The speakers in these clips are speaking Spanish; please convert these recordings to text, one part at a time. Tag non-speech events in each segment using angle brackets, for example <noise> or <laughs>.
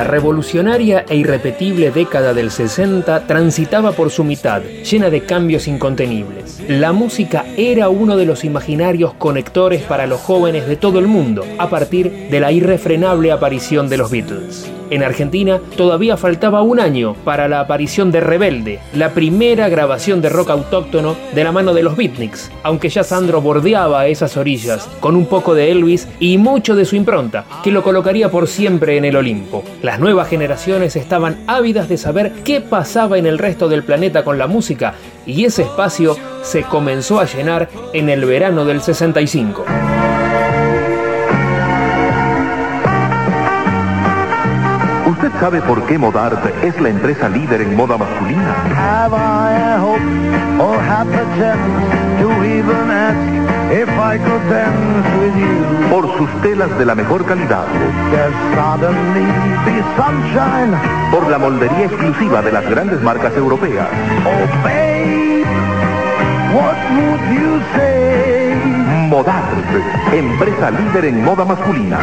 La revolucionaria e irrepetible década del 60 transitaba por su mitad, llena de cambios incontenibles. La música era uno de los imaginarios conectores para los jóvenes de todo el mundo, a partir de la irrefrenable aparición de los Beatles. En Argentina todavía faltaba un año para la aparición de Rebelde, la primera grabación de rock autóctono de la mano de los beatniks, aunque ya Sandro bordeaba esas orillas con un poco de Elvis y mucho de su impronta, que lo colocaría por siempre en el Olimpo. Las nuevas generaciones estaban ávidas de saber qué pasaba en el resto del planeta con la música y ese espacio se comenzó a llenar en el verano del 65. ¿Usted sabe por qué Modart es la empresa líder en moda masculina? Por sus telas de la mejor calidad. Por la moldería exclusiva de las grandes marcas europeas. Modart, empresa líder en moda masculina.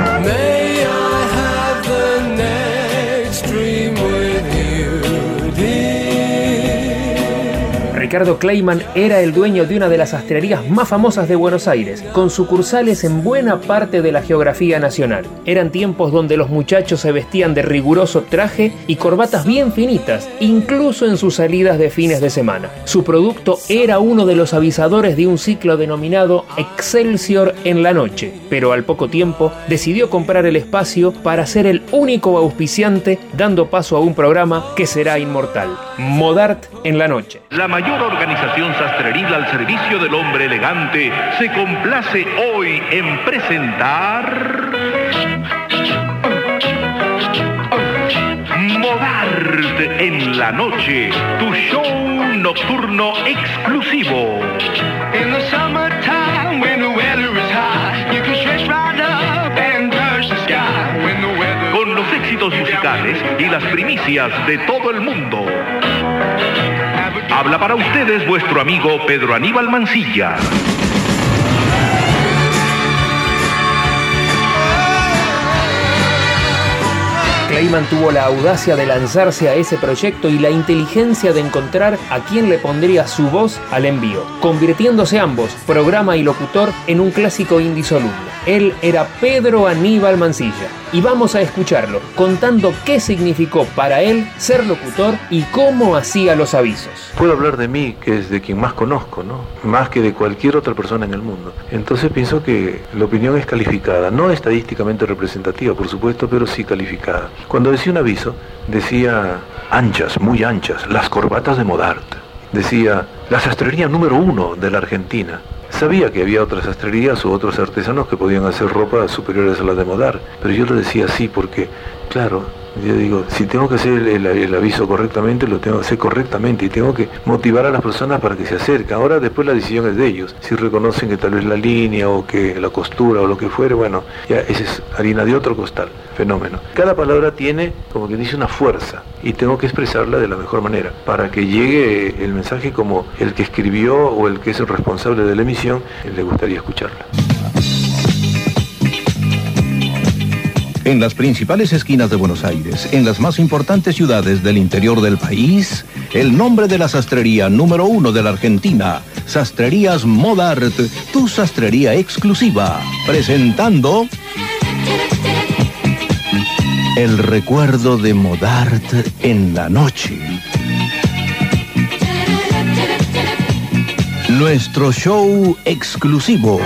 Ricardo Kleiman era el dueño de una de las sastrerías más famosas de Buenos Aires, con sucursales en buena parte de la geografía nacional. Eran tiempos donde los muchachos se vestían de riguroso traje y corbatas bien finitas, incluso en sus salidas de fines de semana. Su producto era uno de los avisadores de un ciclo denominado Excelsior en la noche, pero al poco tiempo decidió comprar el espacio para ser el único auspiciante, dando paso a un programa que será inmortal, Modart en la noche. Organización sastreril al servicio del hombre elegante se complace hoy en presentar Modart en la noche, tu show nocturno exclusivo. In the summertime when the weather is hot, you can stretch right up and touch the sky. When the weather Con los éxitos musicales y las primicias de todo el mundo. Habla para ustedes vuestro amigo Pedro Aníbal Mancilla. Kleiman tuvo la audacia de lanzarse a ese proyecto y la inteligencia de encontrar a quien le pondría su voz al envío, convirtiéndose ambos, programa y locutor, en un clásico indisoluble. Él era Pedro Aníbal Mancilla y vamos a escucharlo contando qué significó para él ser locutor y cómo hacía los avisos. Puedo hablar de mí, que es de quien más conozco, ¿no? Más que de cualquier otra persona en el mundo. Entonces pienso que la opinión es calificada, no estadísticamente representativa, por supuesto, pero sí calificada. Cuando decía un aviso, decía anchas, muy anchas, las corbatas de Modart. Decía la sastrería número uno de la Argentina. Sabía que había otras sastrerías u otros artesanos que podían hacer ropa superiores a las de Modart, pero yo lo decía así porque, claro, yo digo, si tengo que hacer el, aviso correctamente, lo tengo que hacer correctamente y tengo que motivar a las personas para que se acerquen. Ahora después la decisión es de ellos. Si reconocen que tal vez la línea o que la costura o lo que fuere, bueno, ya esa es harina de otro costal. Fenómeno. Cada palabra tiene, como que dice, una fuerza y tengo que expresarla de la mejor manera para que llegue el mensaje como el que escribió o el que es el responsable de la emisión le gustaría escucharla. En las principales esquinas de Buenos Aires, en las más importantes ciudades del interior del país, el nombre de la sastrería número uno de la Argentina, Sastrerías Modart, tu sastrería exclusiva, presentando el recuerdo de Modart en la noche. Nuestro show exclusivo.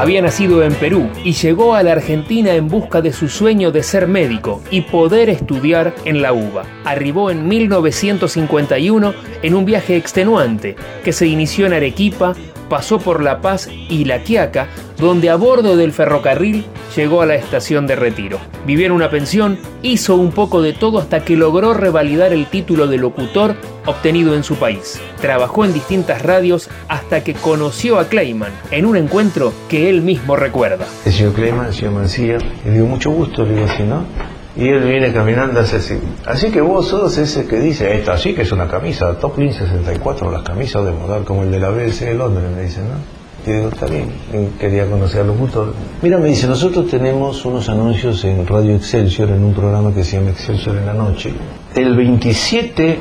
Había nacido en Perú y llegó a la Argentina en busca de su sueño de ser médico y poder estudiar en la UBA. Arribó en 1951 en un viaje extenuante que se inició en Arequipa, pasó por La Paz y La Quiaca, donde a bordo del ferrocarril llegó a la estación de retiro. Vivió en una pensión, hizo un poco de todo hasta que logró revalidar el título de locutor obtenido en su país. Trabajó en distintas radios hasta que conoció a Kleiman en un encuentro que él mismo recuerda. El señor Kleiman, el señor Mancilla, le digo mucho gusto, le digo así, ¿no? Y él viene caminando así. Así que vos sos ese que dice, esta sí que es una camisa, Toplin 64, las camisas de modal como el de la BBC de Londres, me dicen, ¿no? Y digo, está bien, quería conocerlo justo. Mira, me dice, nosotros tenemos unos anuncios en Radio Excelsior, en un programa que se llama Excelsior en la Noche. El 27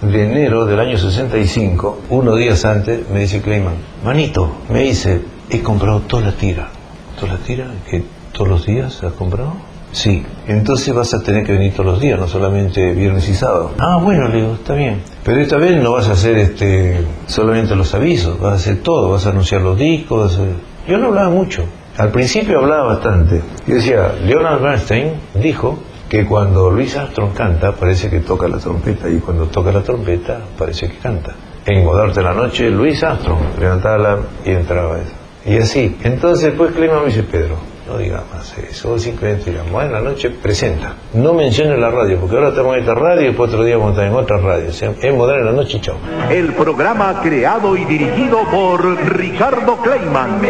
de enero del año 65, unos días antes, me dice Clayman, manito, me dice, he comprado toda la tira. ¿Toda la tira? ¿Que todos los días has comprado? Sí, entonces vas a tener que venir todos los días, no solamente viernes y sábado. Ah, bueno, le digo, está bien. Pero esta vez no vas a hacer este solamente los avisos, vas a hacer todo, vas a anunciar los discos. vas a hacer- Yo no hablaba mucho. Al principio hablaba bastante. Yo decía, Leonard Bernstein dijo que cuando Luis Armstrong canta parece que toca la trompeta y cuando toca la trompeta parece que canta. En Godarte la noche, Luis Armstrong levantaba la y entraba eso. Y así. Entonces después Clema me dice, Pedro, no digas más eso, vos simplemente digas, en la noche presenta. No menciones la radio, porque ahora estamos en esta radio y después otro día vamos a estar en otra radio. O sea, es moderna en la noche, chao. El programa creado y dirigido por Ricardo Kleiman.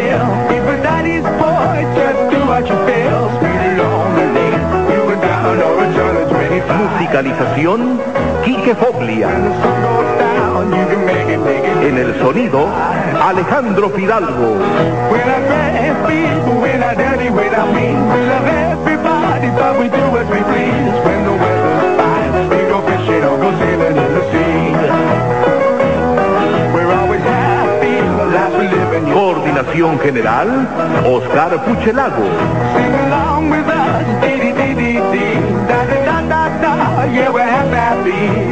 musicalización, Quique Foglia. En el sonido, Alejandro Fidalgo. Coordinación General, Oscar Puchelago.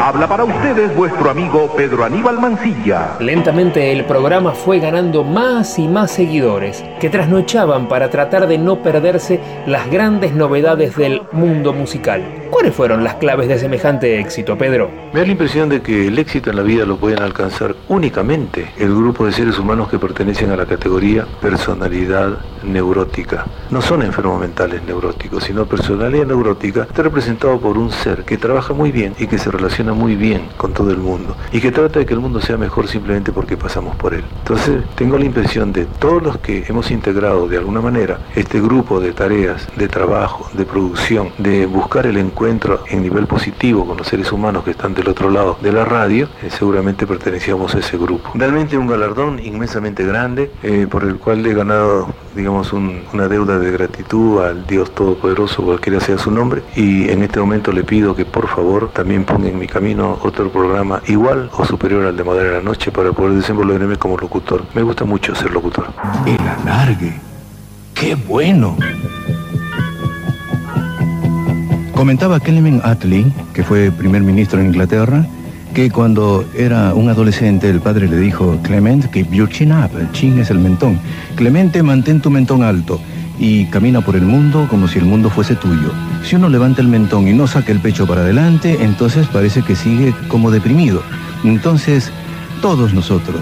Habla para ustedes vuestro amigo Pedro Aníbal Mancilla. Lentamente el programa fue ganando más y más seguidores, que trasnochaban para tratar de no perderse las grandes novedades del mundo musical. ¿Cuáles fueron las claves de semejante éxito, Pedro? Me da la impresión de que el éxito en la vida lo pueden alcanzar únicamente el grupo de seres humanos que pertenecen a la categoría personalidad neurótica. No son enfermos mentales neuróticos, sino personalidad neurótica está representado por un ser que trabaja muy bien y que se relaciona muy bien con todo el mundo y que trata de que el mundo sea mejor simplemente porque pasamos por él. Entonces, tengo la impresión de todos los que hemos integrado de alguna manera este grupo de tareas, de trabajo, de producción, de buscar el encuentro en nivel positivo con los seres humanos que están del otro lado de la radio, eh, seguramente pertenecíamos a ese grupo. Realmente un galardón inmensamente grande eh, por el cual he ganado, digamos, un- una deuda de gratitud al Dios Todopoderoso, cualquiera sea su nombre, y en este momento le pido que por favor también ponga en mi camino otro programa igual o superior al de Madre de la Noche para poder desenvolverme como locutor. Me gusta mucho ser locutor. El alargue. ¡Qué bueno! Comentaba Clement Attlee, que fue primer ministro en Inglaterra, que cuando era un adolescente el padre le dijo, Clement, keep your chin up, el chin es el mentón. Clemente, mantén tu mentón alto y camina por el mundo como si el mundo fuese tuyo. Si uno levanta el mentón y no saca el pecho para adelante, entonces parece que sigue como deprimido. Entonces, todos nosotros,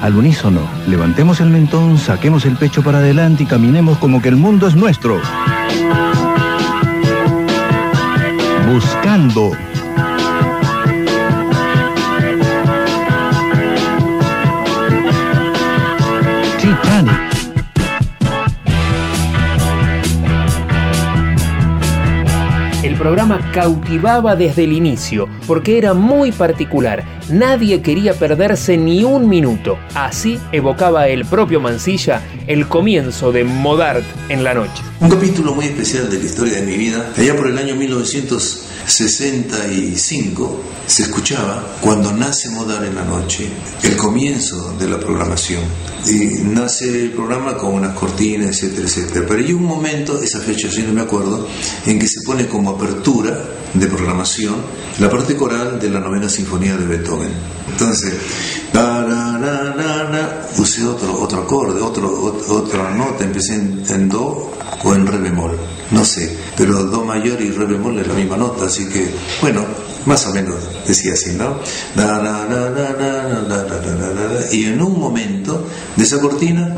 al unísono, levantemos el mentón, saquemos el pecho para adelante y caminemos como que el mundo es nuestro. Buscando. Programa cautivaba desde el inicio, porque era muy particular. Nadie quería perderse ni un minuto. Así evocaba el propio Mansilla el comienzo de Modart en la noche. Un capítulo muy especial de la historia de mi vida. Allá por el año 1965 se escuchaba cuando nace Modar en la noche, el comienzo de la programación. Y nace el programa con unas cortinas, etcétera, etcétera. Pero hay un momento, esa fecha sí no me acuerdo, en que se pone como apertura de programación la parte coral de la novena sinfonía de Beethoven. Entonces, usé otro, otro acorde, otro, ot- otra nota, empecé en, en do o en re bemol, no sé, pero Do mayor y Re bemol es la misma nota, así que, bueno, más o menos decía así, ¿no? Y en un momento de esa cortina,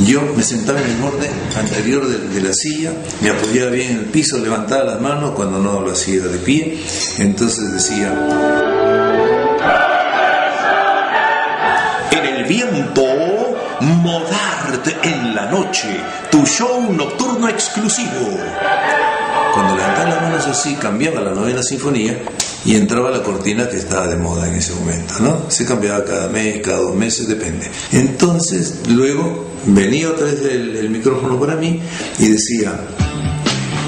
yo me sentaba en el borde anterior de, la silla, me apoyaba bien en el piso, levantaba las manos cuando no lo hacía de pie, entonces decía. En el viento, modarte en la noche, tu show nocturno exclusivo. Cuando levantaba las manos así, cambiaba la novena sinfonía y entraba la cortina que estaba de moda en ese momento, ¿no? Se cambiaba cada mes, cada dos meses, depende. Entonces, luego venía otra vez el, el micrófono para mí y decía,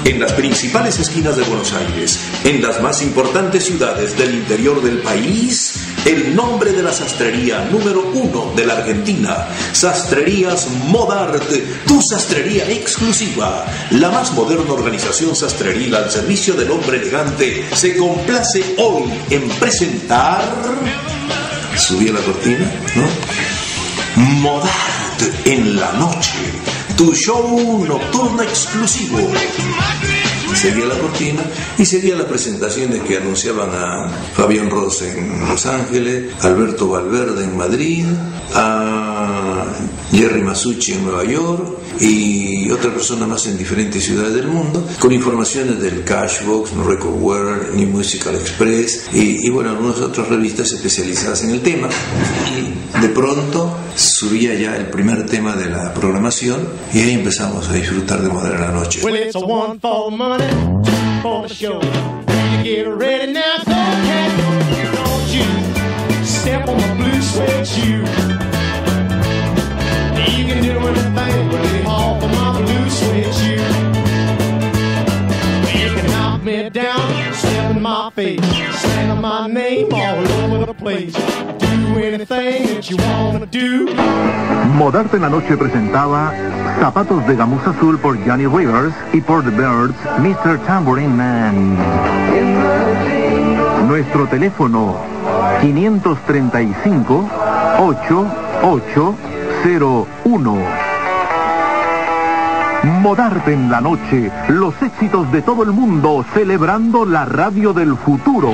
en las principales esquinas de Buenos Aires, en las más importantes ciudades del interior del país, el nombre de la sastrería número uno de la Argentina, Sastrerías Modart, tu sastrería exclusiva, la más moderna organización sastreril al servicio del hombre elegante, se complace hoy en presentar... subía la cortina, ¿no? Modart en la noche, tu show nocturno exclusivo. Seguía la cortina y seguía las presentaciones que anunciaban a Fabián Ross en Los Ángeles, Alberto Valverde en Madrid, a Jerry Masucci en Nueva York y otra persona más en diferentes ciudades del mundo, con informaciones del Cashbox, Recordware, New Musical Express y, y bueno, algunas otras revistas especializadas en el tema. Y de pronto subía ya el primer tema de la programación y ahí empezamos a disfrutar de Modern la Noche. Well, it's a one for money, for the show. You get ready now, don't you step on my blue shoe. You can do anything my. Modarte en la noche presentaba Zapatos de gamuza azul por Johnny Rivers y por The Birds, Mr. Tambourine Man. Nuestro teléfono 535 8801. Modarte en la noche, los éxitos de todo el mundo celebrando la radio del futuro.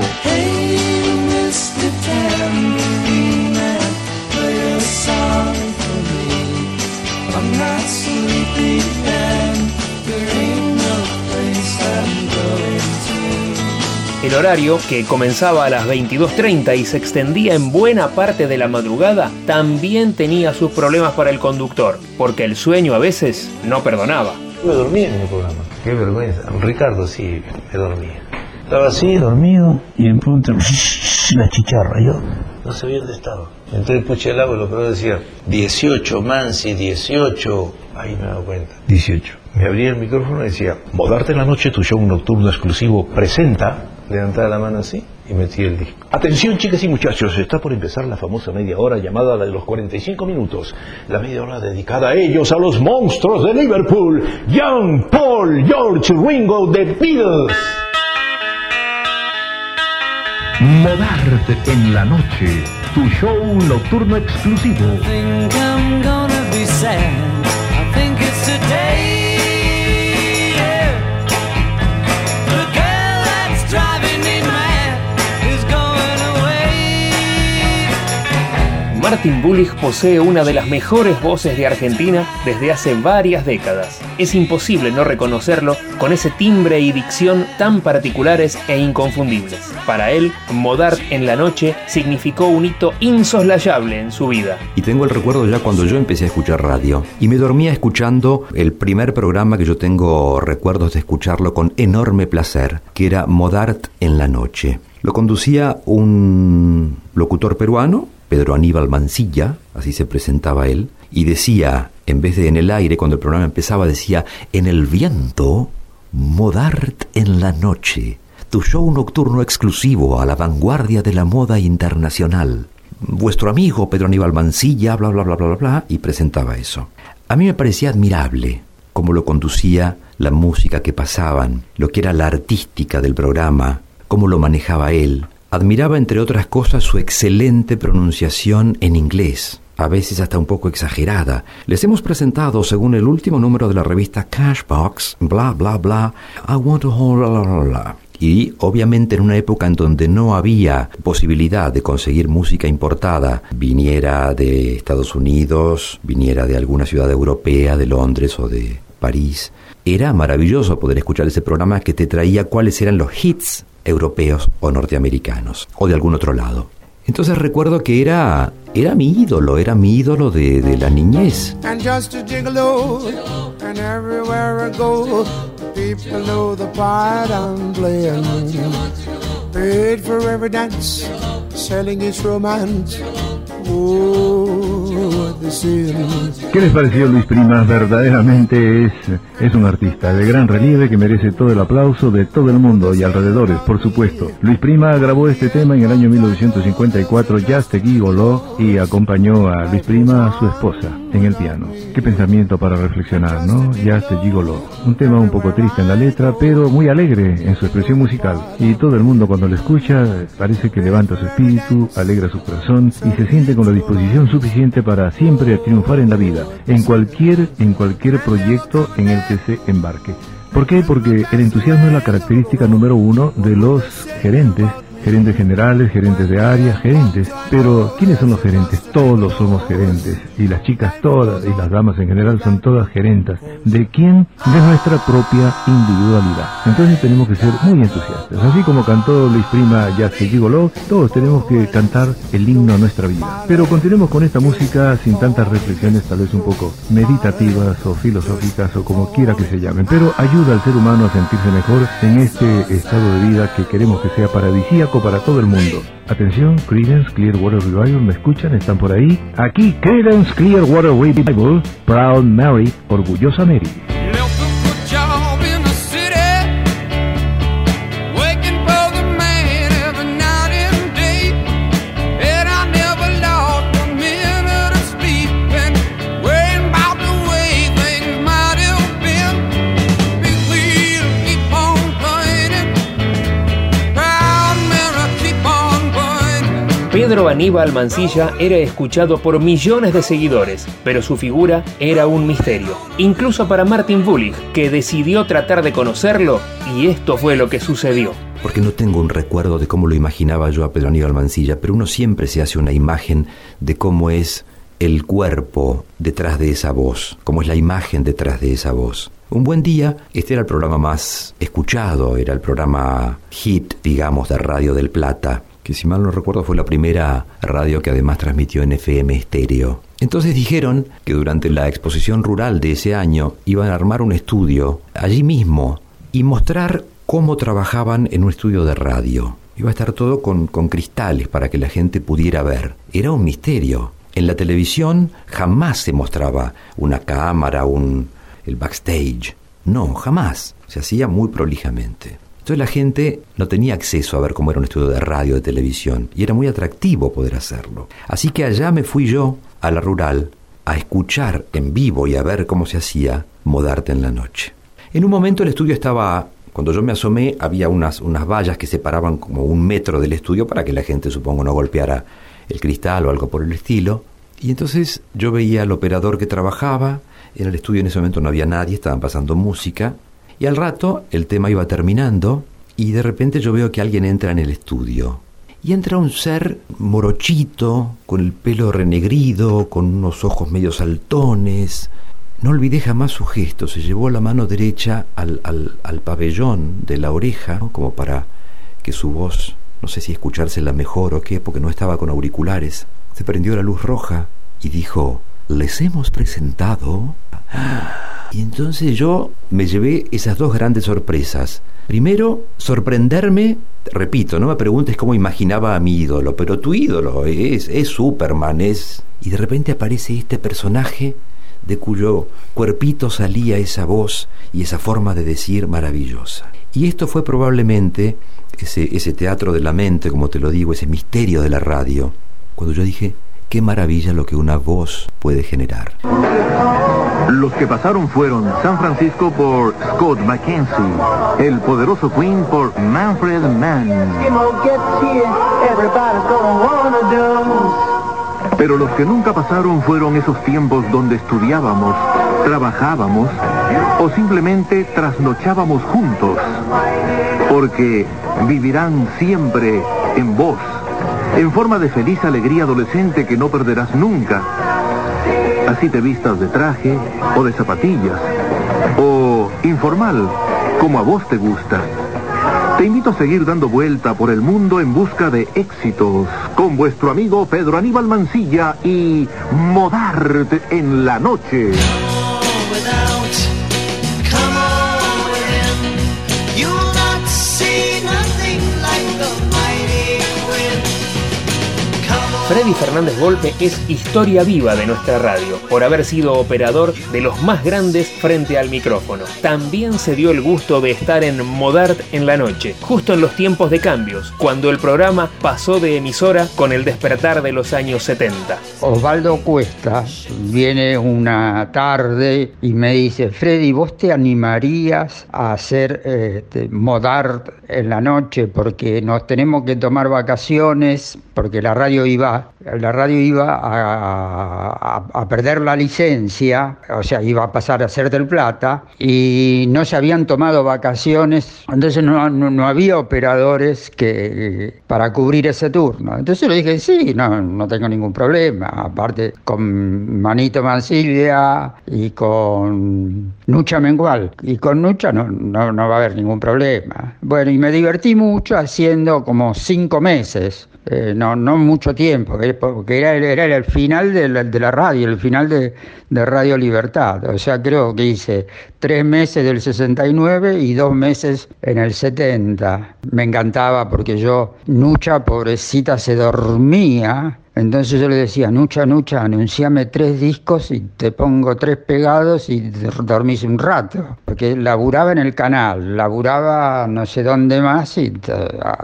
El horario, que comenzaba a las 22.30 y se extendía en buena parte de la madrugada, también tenía sus problemas para el conductor, porque el sueño a veces no perdonaba. Me dormía en el programa. Qué vergüenza. Ricardo sí, me dormía. Estaba así, dormido, y en pronto <laughs> la chicharra. Yo no sabía dónde estaba. Entonces escuché el agua y lo que decía, 18, Mansi, 18. Ahí me he dado cuenta. 18. Me abría el micrófono y decía, Modarte en la noche, tu show nocturno exclusivo presenta. Levantaba la mano así y metí el disco. Atención chicas y muchachos, está por empezar la famosa media hora llamada la de los 45 minutos. La media hora dedicada a ellos, a los monstruos de Liverpool. Young, Paul, George, Ringo, The Beatles. Modarte en la noche, tu show nocturno exclusivo. think I'm gonna be sad. I think it's today. Martin Bullich posee una de las mejores voces de Argentina desde hace varias décadas. Es imposible no reconocerlo con ese timbre y dicción tan particulares e inconfundibles. Para él, Modart en la noche significó un hito insoslayable en su vida. Y tengo el recuerdo ya cuando yo empecé a escuchar radio. Y me dormía escuchando el primer programa que yo tengo recuerdos de escucharlo con enorme placer, que era Modart en la noche. Lo conducía un locutor peruano, Pedro Aníbal Mancilla, así se presentaba él, y decía, en vez de en el aire, cuando el programa empezaba, decía, en el viento, Modart en la noche, tu show nocturno exclusivo a la vanguardia de la moda internacional. Vuestro amigo Pedro Aníbal Mancilla, bla, bla, bla, bla, bla, bla, y presentaba eso. A mí me parecía admirable cómo lo conducía, la música que pasaban, lo que era la artística del programa, cómo lo manejaba él. Admiraba, entre otras cosas, su excelente pronunciación en inglés, a veces hasta un poco exagerada. Les hemos presentado, según el último número de la revista Cashbox, bla, bla, bla, I want to hold, bla, bla, bla. Y obviamente en una época en donde no había posibilidad de conseguir música importada, viniera de Estados Unidos, viniera de alguna ciudad europea, de Londres o de París, era maravilloso poder escuchar ese programa que te traía cuáles eran los hits europeos o norteamericanos, o de algún otro lado. Entonces recuerdo que era, era mi ídolo, era mi ídolo de, de la niñez. and just a gigolo. And everywhere I go, people know the part I'm playing. paid for every dance, selling its romance. Oh, sin. ¿Qué les pareció Luis Prima? Verdaderamente es, es un artista de gran relieve que merece todo el aplauso de todo el mundo y alrededores, por supuesto. Luis Prima grabó este tema en el año 1954, Just a Gigolo, y acompañó a Luis Prima a su esposa en el piano. Qué pensamiento para reflexionar, ¿no? Just a Gigolo. Un tema un poco triste en la letra, pero muy alegre en su expresión musical. Y todo el mundo cuando lo escucha parece que levanta su espíritu, alegra su corazón y se siente con la disposición suficiente para siempre triunfar en la vida, en cualquier, en cualquier proyecto en el que se embarque. ¿Por qué? Porque el entusiasmo es la característica número uno de los gerentes, gerentes generales, gerentes de área, gerentes. Pero, ¿quiénes son los gerentes? Todos somos gerentes. Y las chicas todas, y las damas en general, son todas gerentas. ¿De quién? De nuestra propia individualidad. Entonces tenemos que ser muy entusiastas. Así como cantó Luis Prima Ya se Gigoló, todos tenemos que cantar el himno a nuestra vida. Pero continuemos con esta música sin tantas reflexiones, tal vez un poco meditativas o filosóficas o como quiera que se llamen. Pero ayuda al ser humano a sentirse mejor en este estado de vida que queremos que sea paradisíaco para todo el mundo. Atención, Creedence Clearwater Revival, ¿me escuchan? ¿Están por ahí? Aquí, Creedence Clearwater Revival, Proud Mary, Orgullosa Mary. Pedro Aníbal Mancilla era escuchado por millones de seguidores, pero su figura era un misterio, incluso para Martin Bullich, que decidió tratar de conocerlo, y esto fue lo que sucedió. Porque no tengo un recuerdo de cómo lo imaginaba yo a Pedro Aníbal Mancilla, pero uno siempre se hace una imagen de cómo es el cuerpo detrás de esa voz, cómo es la imagen detrás de esa voz. Un buen día, este era el programa más escuchado, era el programa hit, digamos, de Radio del Plata, que si mal no recuerdo fue la primera radio que además transmitió en FM estéreo. Entonces dijeron que durante la exposición rural de ese año iban a armar un estudio allí mismo y mostrar cómo trabajaban en un estudio de radio. Iba a estar todo con, con cristales para que la gente pudiera ver. Era un misterio. En la televisión jamás se mostraba una cámara, un, el backstage. No, jamás. Se hacía muy prolijamente. Entonces la gente no tenía acceso a ver cómo era un estudio de radio, de televisión, y era muy atractivo poder hacerlo. Así que allá me fui yo, a la rural, a escuchar en vivo y a ver cómo se hacía Modarte en la noche. En un momento el estudio estaba, cuando yo me asomé, había unas, unas vallas que separaban como un metro del estudio para que la gente, supongo, no golpeara el cristal o algo por el estilo. Y entonces yo veía al operador que trabajaba, en el estudio en ese momento no había nadie, estaban pasando música, y al rato el tema iba terminando y de repente yo veo que alguien entra en el estudio. Y entra un ser morochito, con el pelo renegrido, con unos ojos medio saltones. No olvidé jamás su gesto, se llevó la mano derecha al, al, al pabellón de la oreja, como para que su voz, no sé si escuchársela mejor o qué, porque no estaba con auriculares. Se prendió la luz roja y dijo, les hemos presentado... Y entonces yo me llevé esas dos grandes sorpresas. Primero, sorprenderme, repito, no me preguntes cómo imaginaba a mi ídolo, pero tu ídolo es, es Superman, es... Y de repente aparece este personaje de cuyo cuerpito salía esa voz y esa forma de decir maravillosa. Y esto fue probablemente ese, ese teatro de la mente, como te lo digo, ese misterio de la radio, cuando yo dije, qué maravilla lo que una voz puede generar. Los que pasaron fueron San Francisco por Scott McKenzie, el poderoso Queen por Manfred Mann. Pero los que nunca pasaron fueron esos tiempos donde estudiábamos, trabajábamos o simplemente trasnochábamos juntos. Porque vivirán siempre en vos, en forma de feliz alegría adolescente que no perderás nunca. Así te vistas de traje o de zapatillas o informal, como a vos te gusta. Te invito a seguir dando vuelta por el mundo en busca de éxitos con vuestro amigo Pedro Aníbal Mancilla y Modarte en la noche. Freddy Fernández Golpe es historia viva de nuestra radio, por haber sido operador de los más grandes frente al micrófono. También se dio el gusto de estar en Modart en la noche, justo en los tiempos de cambios, cuando el programa pasó de emisora con el despertar de los años 70. Osvaldo Cuesta viene una tarde y me dice, Freddy, ¿vos te animarías a hacer este, Modart en la noche? Porque nos tenemos que tomar vacaciones, porque la radio iba, la radio iba a, a- a perder la licencia, o sea, iba a pasar a ser del Plata, y no se habían tomado vacaciones, entonces no, no- no había operadores que para cubrir ese turno. Entonces le dije, sí, no, no tengo ningún problema. Aparte, con Manito Mancilla y con Nucha Mengual. Y con Nucha no, no, no va a haber ningún problema. Bueno, y me divertí mucho haciendo como cinco meses. eh, no, mucho tiempo, porque era, era el final de la, de la radio, el final de, de Radio Libertad. O sea, creo que hice tres meses del 69 y dos meses en el 70. Me encantaba porque yo, Nucha, pobrecita, se dormía. Entonces yo le decía, Nucha, Nucha, anunciame tres discos y te pongo tres pegados y dormís un rato. Porque laburaba en el canal, laburaba no sé dónde más y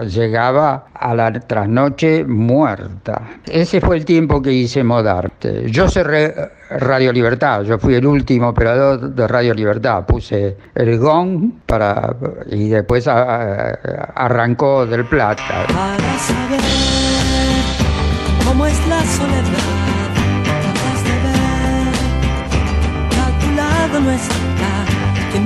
llegaba a la trasnoche muerta. Ese fue el tiempo que hice Modarte. Yo cerré Radio Libertad, yo fui el último operador de Radio Libertad. Puse el gong para, y después a- arrancó del Plata. Cómo es la soledad, capaz de ver, calculado no está.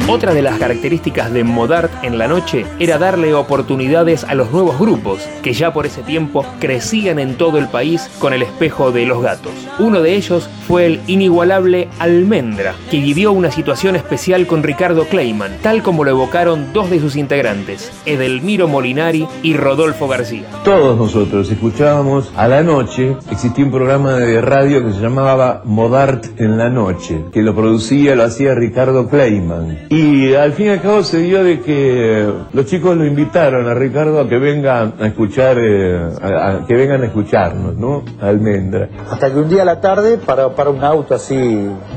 Otra de las características de Modart en la noche era darle oportunidades a los nuevos grupos, que ya por ese tiempo crecían en todo el país con el espejo de los gatos. Uno de ellos fue el inigualable Almendra, que vivió una situación especial con Ricardo Kleiman, tal como lo evocaron dos de sus integrantes, Edelmiro Molinari y Rodolfo García. Todos nosotros escuchábamos a la noche, existía un programa de radio que se llamaba Modart en la noche, que lo producía, lo hacía Ricardo Kleiman. Y al fin y al cabo se dio de que los chicos lo invitaron a Ricardo a que venga a escuchar, eh, a, a que vengan a escucharnos, ¿no? A Almendra. Hasta que un día a la tarde para, para un auto así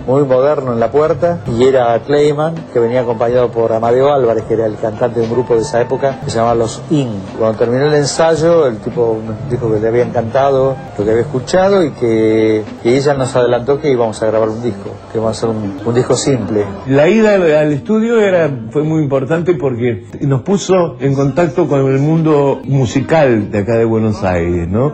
muy moderno en la puerta y era Clayman que venía acompañado por Amadeo Álvarez que era el cantante de un grupo de esa época que se llamaba Los In. Cuando terminó el ensayo el tipo dijo que le había encantado lo que había escuchado y que, que ella nos adelantó que íbamos a grabar un disco, que íbamos a hacer un, un disco simple. La ida al, al estudio era, fue muy importante porque nos puso en contacto con el mundo musical de acá de Buenos Aires, ¿no?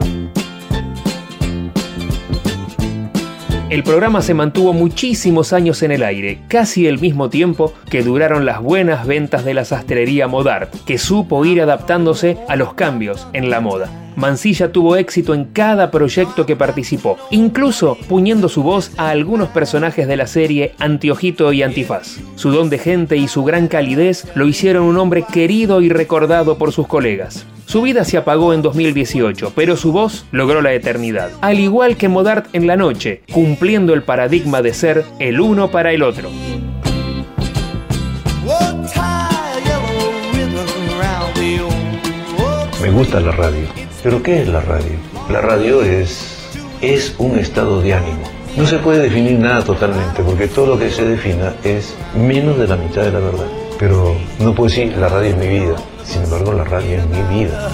El programa se mantuvo muchísimos años en el aire, casi el mismo tiempo que duraron las buenas ventas de la sastrería Modart, que supo ir adaptándose a los cambios en la moda. Mansilla tuvo éxito en cada proyecto que participó, incluso puñendo su voz a algunos personajes de la serie Antiojito y Antifaz. Su don de gente y su gran calidez lo hicieron un hombre querido y recordado por sus colegas. Su vida se apagó en 2018, pero su voz logró la eternidad, al igual que Modart en la noche, cumpliendo el paradigma de ser el uno para el otro. Me gusta la radio. ¿Pero qué es la radio? La radio es, es un estado de ánimo. No se puede definir nada totalmente, porque todo lo que se defina es menos de la mitad de la verdad. Pero no puedo decir la radio es mi vida. Sin embargo, la radio es mi vida.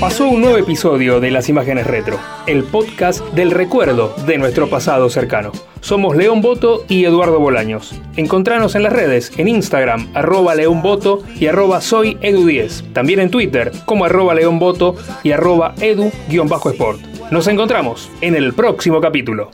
Pasó un nuevo episodio de Las Imágenes Retro, el podcast del recuerdo de nuestro pasado cercano. Somos León Boto y Eduardo Bolaños. Encontranos en las redes, en Instagram, arroba León Boto y arroba soy Edu10. También en Twitter, como arroba León Boto y arroba Edu-Sport. Nos encontramos en el próximo capítulo.